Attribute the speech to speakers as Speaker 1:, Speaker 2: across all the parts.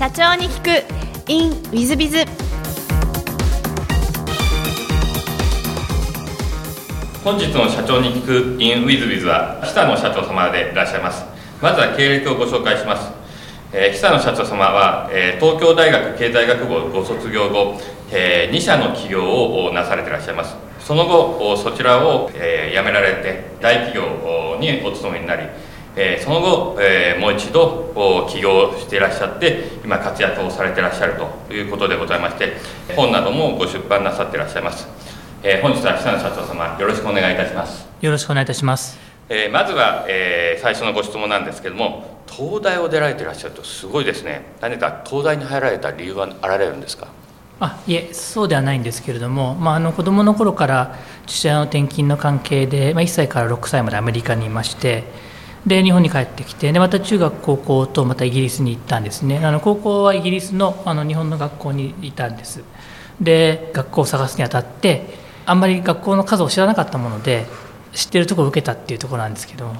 Speaker 1: 社長に聞く。In ウィズビズ
Speaker 2: 本日の社長に聞く in ウィズビズは久野社長様でいらっしゃいます。まずは経歴をご紹介します。えー、久野社長様は、えー、東京大学経済学部をご卒業後、えー、2社の起業をなされていらっしゃいます。その後そちらを、えー、辞められて大企業にお勤めになり、えー、その後、えー、もう一度起業していらっしゃって今活躍をされていらっしゃるということでございまして本などもご出版なさっていらっしゃいます、えー、本日は久野社長様よろしくお願いいたします。
Speaker 3: よろしくお願いいたします。
Speaker 2: えー、まずは、えー、最初のご質問なんですけども東大を出られていらっしゃるとすごいですね。何か東大に入られた理由はあられるんですか？
Speaker 3: あいえそうではないんですけれども、まあ、あの子どもの頃から父親の転勤の関係で、まあ、1歳から6歳までアメリカにいましてで日本に帰ってきてでまた中学高校とまたイギリスに行ったんですね。あの高校はイギリスのあの日本の学校にいたんです。で学校を探すにあたってあんまり学校の数を知らなかったもので知ってるところを受けたっていうところなんですけど。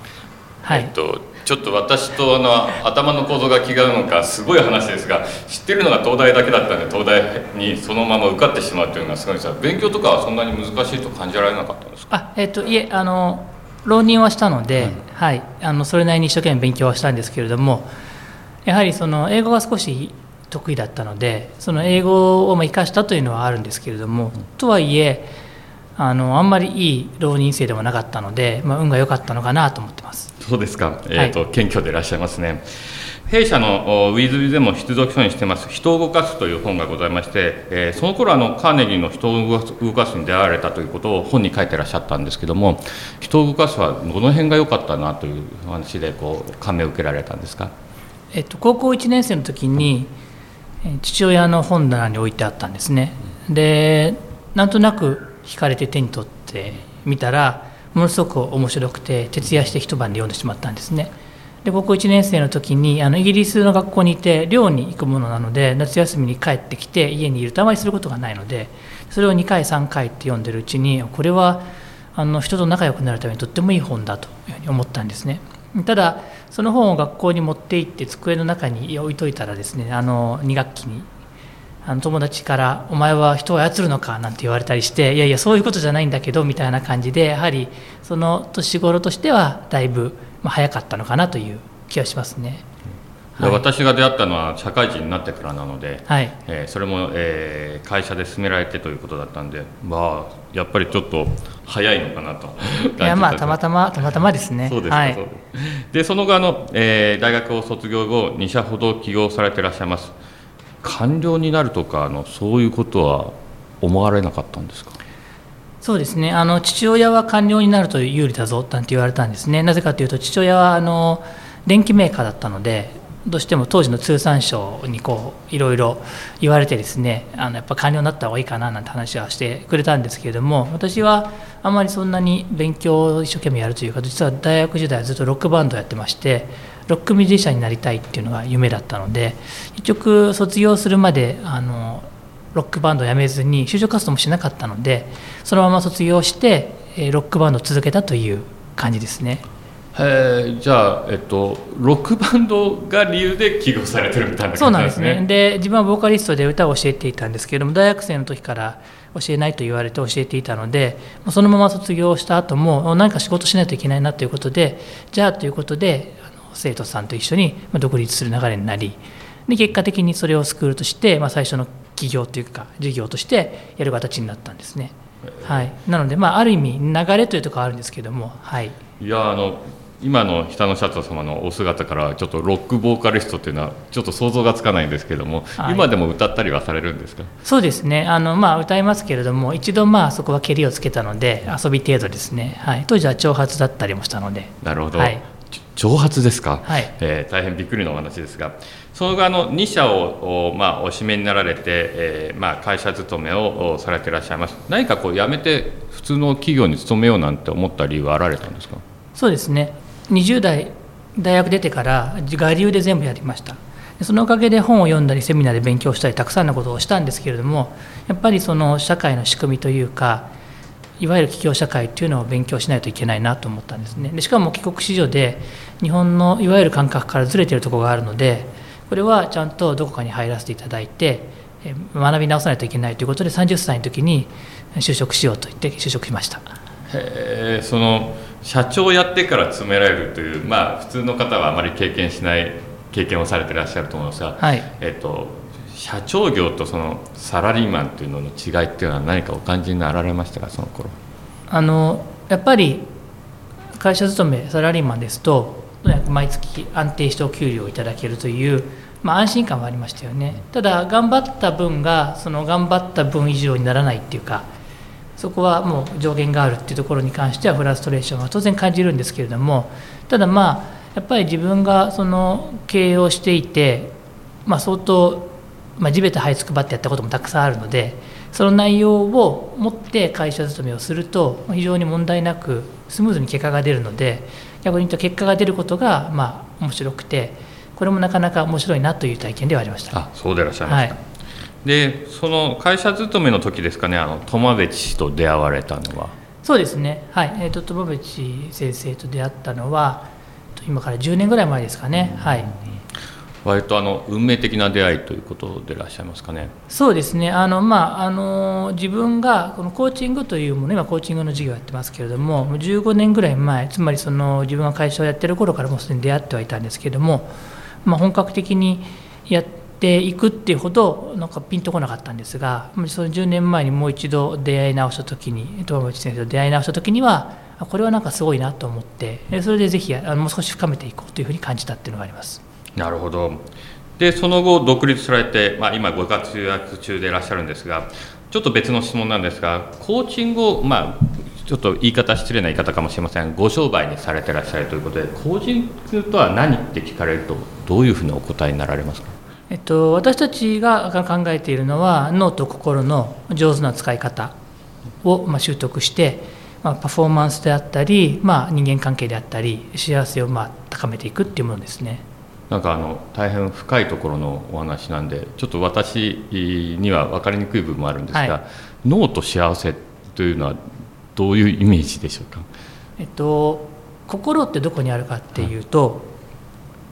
Speaker 2: はい、えっと、ちょっと私とあの頭の構造が違うのかすごい話ですが知ってるのが東大だけだったんで東大にそのまま受かってしまうというのがすごいです。が勉強とかはそんなに難しいと感じられなかったんですか？
Speaker 3: あ、えっと、いえあの浪人はしたので、うん、はい、あのそれなりに一生懸命勉強はしたんですけれどもやはりその英語が少し得意だったのでその英語を生かしたというのはあるんですけれども、うん、とはいえあのあんまりいい浪人生でもなかったので、まあ、運が良かったのかなと思ってます。
Speaker 2: そうですか、えーと、はい、謙虚でいらっしゃいますね弊社のウィズビでも必読書にしてます「人を動かす」という本がございまして、えー、その頃あのカーネギーの人を動かすに出会われたということを本に書いてらっしゃったんですけども人を動かすはどの辺が良かったなという話でこう感銘を受けられたんですか、
Speaker 3: えっと、高校1年生の時に父親の本棚に置いてあったんですね。でなんとなく引かれて手に取ってみたらものすごく面白くて徹夜して一晩で読んでしまったんですね。で高校1年生の時にあのイギリスの学校にいて寮に行くものなので夏休みに帰ってきて家にいるとあまりすることがないのでそれを2回3回って読んでるうちにこれはあの人と仲良くなるためにとってもいい本だというふうに思ったんですねただその本を学校に持って行って机の中に置いといたらですねあの2学期にあの友達から「お前は人を操るのか?」なんて言われたりして「いやいやそういうことじゃないんだけど」みたいな感じでやはりその年頃としてはだいぶ早かったのかなという気がしますね。
Speaker 2: はい、私が出会ったのは社会人になってからなので、はい。えー、それも、えー、会社で進められてということだったんで、まあ、やっぱりちょっと早いのかなと。
Speaker 3: いやまあたまたまたまたまですね。
Speaker 2: そうですか、はい、でその後あの、えー、大学を卒業後2社ほど起業されていらっしゃいます。官僚になるとかのそういうことは思われなかったんですか？
Speaker 3: そうですね。あの父親は官僚になると有利だぞなんて言われたんですね。なぜかというと父親はあの電機メーカーだったのでどうしても当時の通産省にこういろいろ言われてですねあのやっぱ官僚になった方がいいかななんて話はしてくれたんですけれども私はあまりそんなに勉強を一生懸命やるというか実は大学時代はずっとロックバンドやってましてロックミュージシャンになりたいっていうのが夢だったので結局卒業するまであのロックバンドを辞めずに就職活動もしなかったのでそのまま卒業してロックバンドを続けたという感じですね。
Speaker 2: えじゃあ、えっと、ロックバンドが理由で起業されてるみたいな、ね、
Speaker 3: そうなんですねで自分はボーカリストで歌を教えていたんですけれども大学生の時から教えないと言われて教えていたのでそのまま卒業した後も何か仕事しないといけないなということでじゃあということで生徒さんと一緒に独立する流れになりで結果的にそれをスクールとして、まあ、最初の企業というか事業としてやる形になったんですね。はい、なので、まあ、ある意味流れというところはあるんですけども、はい、
Speaker 2: いやあの今の北野社長様のお姿からちょっとロックボーカリストっていうのはちょっと想像がつかないんですけども、はい、今でも歌ったりはされるんですか？
Speaker 3: そうですね。あの、まあ、歌いますけれども一度まあそこはけりをつけたので遊び程度ですね、はい、当時は長髪だったりもしたので。
Speaker 2: なるほど、はい、長髪ですか、はい、えー、大変びっくりのお話ですが。その後あの2社を、まあ、お締めになられて、えーまあ、会社勤めをされていらっしゃいます。何かこう辞めて普通の企業に勤めようなんて思った理由はあられたんですか？
Speaker 3: そうですね。20代大学出てから我流で全部やりました。そのおかげで本を読んだりセミナーで勉強したりたくさんのことをしたんですけれどもやっぱりその社会の仕組みというかいわゆる企業社会っていうのを勉強しないといけないなと思ったんですね。でしかも帰国子女で日本のいわゆる感覚からずれてるところがあるのでこれはちゃんとどこかに入らせていただいて学び直さないといけないということで30歳の時に就職しようと言って就職しました。
Speaker 2: へえその社長をやってから詰められるというまあ普通の方はあまり経験しない経験をされていらっしゃると思いますが、
Speaker 3: はい。
Speaker 2: えっと社長業とそのサラリーマンというのの違いっていうのは何かお感じになられましたかその頃？
Speaker 3: あのやっぱり会社勤めサラリーマンですと毎月安定したお給料をいただけるという、まあ、安心感はありましたよね。ただ頑張った分がその頑張った分以上にならないっていうかそこはもう上限があるっていうところに関してはフラストレーションは当然感じるんですけれどもただまあやっぱり自分がその経営をしていて、まあ、相当、まあ、地べた這いつくばってやったこともたくさんあるのでその内容を持って会社勤めをすると非常に問題なくスムーズに結果が出るので逆に言うと結果が出ることがまあ面白くてこれもなかなか面白いなという体験ではありました。
Speaker 2: あそうでいらっしゃいました、
Speaker 3: はい。
Speaker 2: でその会社勤めの時ですかねあの友部氏と出会われたのは？
Speaker 3: そうですね、はい、えーと、友淵先生と出会ったのは、と今から10年ぐらい前ですかね、はい、
Speaker 2: 割とあの運命的な出会いということでいらっしゃいますかね
Speaker 3: そうですね、あのまああの自分がこのコーチングというもの、今、コーチングの授業やってますけれども、15年ぐらい前、つまりその自分が会社をやってる頃からもうすでに出会ってはいたんですけれども、まあ、本格的にやっていくっていうほど、なんかピンとこなかったんですが、その10年前にもう一度出会い直したときに、友淵先生と出会い直したときには、これはなんかすごいなと思って、それでぜひあのもう少し深めていこうというふうに感じたっていうのがあります。
Speaker 2: なるほどでその後独立されて、まあ、今ご活躍中でいらっしゃるんですがちょっと別の質問なんですがコーチングを、まあ、ちょっと言い方失礼な言い方かもしれませんがご商売にされてらっしゃるということでコーチングとは何って聞かれるとどういうふうにお答えになられますか？
Speaker 3: えっと、私たちが考えているのは脳と心の上手な使い方をまあ習得して、まあ、パフォーマンスであったり、まあ、人間関係であったり幸せをまあ高めていくっていうものですね。
Speaker 2: なんかあの大変深いところのお話なんでちょっと私には分かりにくい部分もあるんですが、
Speaker 3: はい。
Speaker 2: 脳と幸せというのはどういうイメージでしょうか？
Speaker 3: えっと、心ってどこにあるかっていうと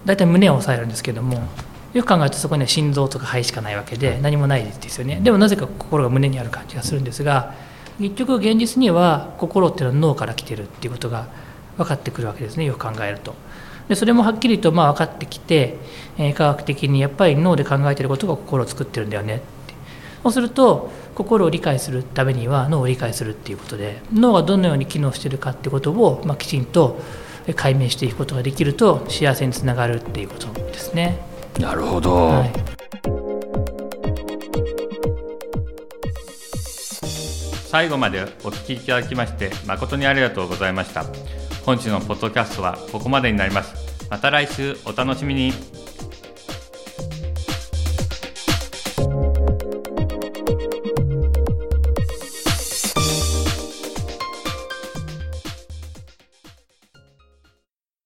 Speaker 3: 大体胸を押さえるんですけどもよく考えるとそこには心臓とか肺しかないわけで何もないですよね。でもなぜか心が胸にある感じがするんですが結局現実には心っていうのは脳から来てるっていうことが分かってくるわけですねよく考えると。でそれもはっきりとまあ分かってきて、えー科学的にやっぱり脳で考えてることが心を作ってるんだよねって。そうすると心を理解するためには脳を理解するっていうことで脳がどのように機能してるかってことを、まあ、きちんと解明していくことができると幸せにつながるっていうことですね。
Speaker 2: なるほど、
Speaker 3: はい。
Speaker 2: 最後までお聞きいただきまして誠にありがとうございました本日のポッドキャストはここまでになります。また来週お楽しみに。